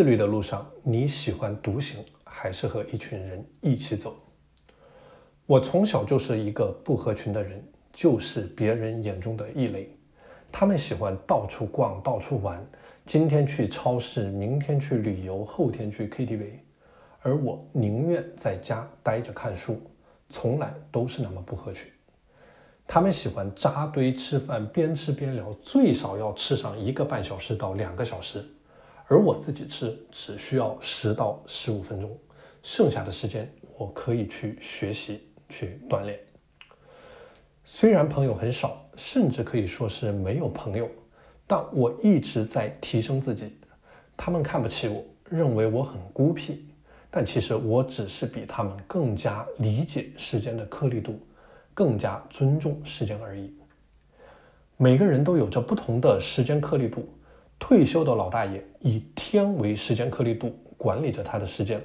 自律的路上，你喜欢独行，还是和一群人一起走？我从小就是一个不合群的人，就是别人眼中的异类。他们喜欢到处逛，到处玩，今天去超市，明天去旅游，后天去 KTV，而我宁愿在家待着看书，从来都是那么不合群。他们喜欢扎堆吃饭，边吃边聊，最少要吃上一个半小时到两个小时。而我自己吃只需要十到十五分钟，剩下的时间我可以去学习、去锻炼。虽然朋友很少，甚至可以说是没有朋友，但我一直在提升自己。他们看不起我，认为我很孤僻，但其实我只是比他们更加理解时间的颗粒度，更加尊重时间而已。每个人都有着不同的时间颗粒度。退休的老大爷以天为时间颗粒度管理着他的时间，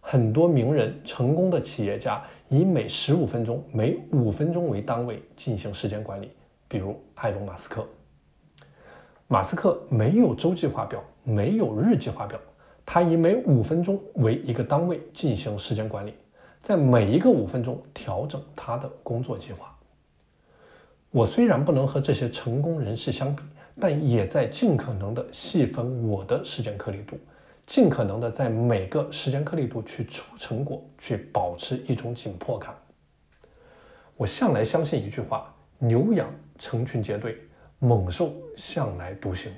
很多名人、成功的企业家以每十五分钟、每五分钟为单位进行时间管理，比如埃隆·马斯克。马斯克没有周计划表，没有日计划表，他以每五分钟为一个单位进行时间管理，在每一个五分钟调整他的工作计划。我虽然不能和这些成功人士相比。但也在尽可能的细分我的时间颗粒度，尽可能的在每个时间颗粒度去出成果，去保持一种紧迫感。我向来相信一句话：牛羊成群结队，猛兽向来独行。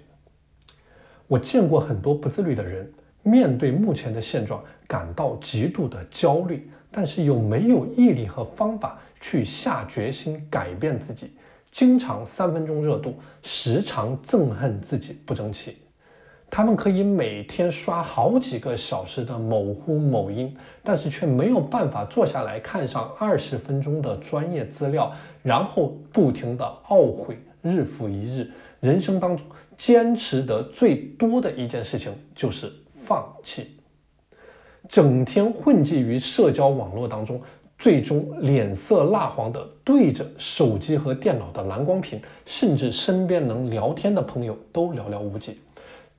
我见过很多不自律的人，面对目前的现状感到极度的焦虑，但是又没有毅力和方法去下决心改变自己。经常三分钟热度，时常憎恨自己不争气。他们可以每天刷好几个小时的某乎某音，但是却没有办法坐下来看上二十分钟的专业资料，然后不停的懊悔，日复一日。人生当中坚持的最多的一件事情就是放弃，整天混迹于社交网络当中。最终脸色蜡黄的对着手机和电脑的蓝光屏，甚至身边能聊天的朋友都寥寥无几。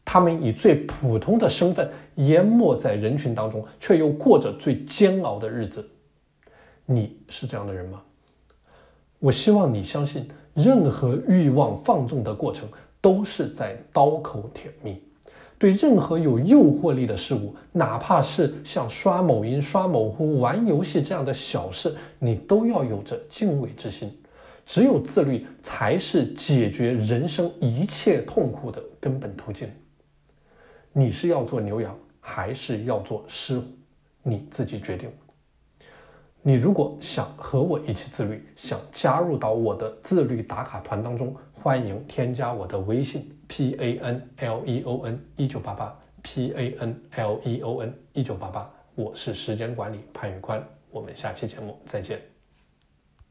他们以最普通的身份淹没在人群当中，却又过着最煎熬的日子。你是这样的人吗？我希望你相信，任何欲望放纵的过程都是在刀口舔蜜。对任何有诱惑力的事物，哪怕是像刷某音、刷某乎、玩游戏这样的小事，你都要有着敬畏之心。只有自律，才是解决人生一切痛苦的根本途径。你是要做牛羊，还是要做狮虎？你自己决定。你如果想和我一起自律，想加入到我的自律打卡团当中，欢迎添加我的微信。P A N L E O N 一九八八，P A N L E O N 一九八八，我是时间管理潘宇宽，我们下期节目再见。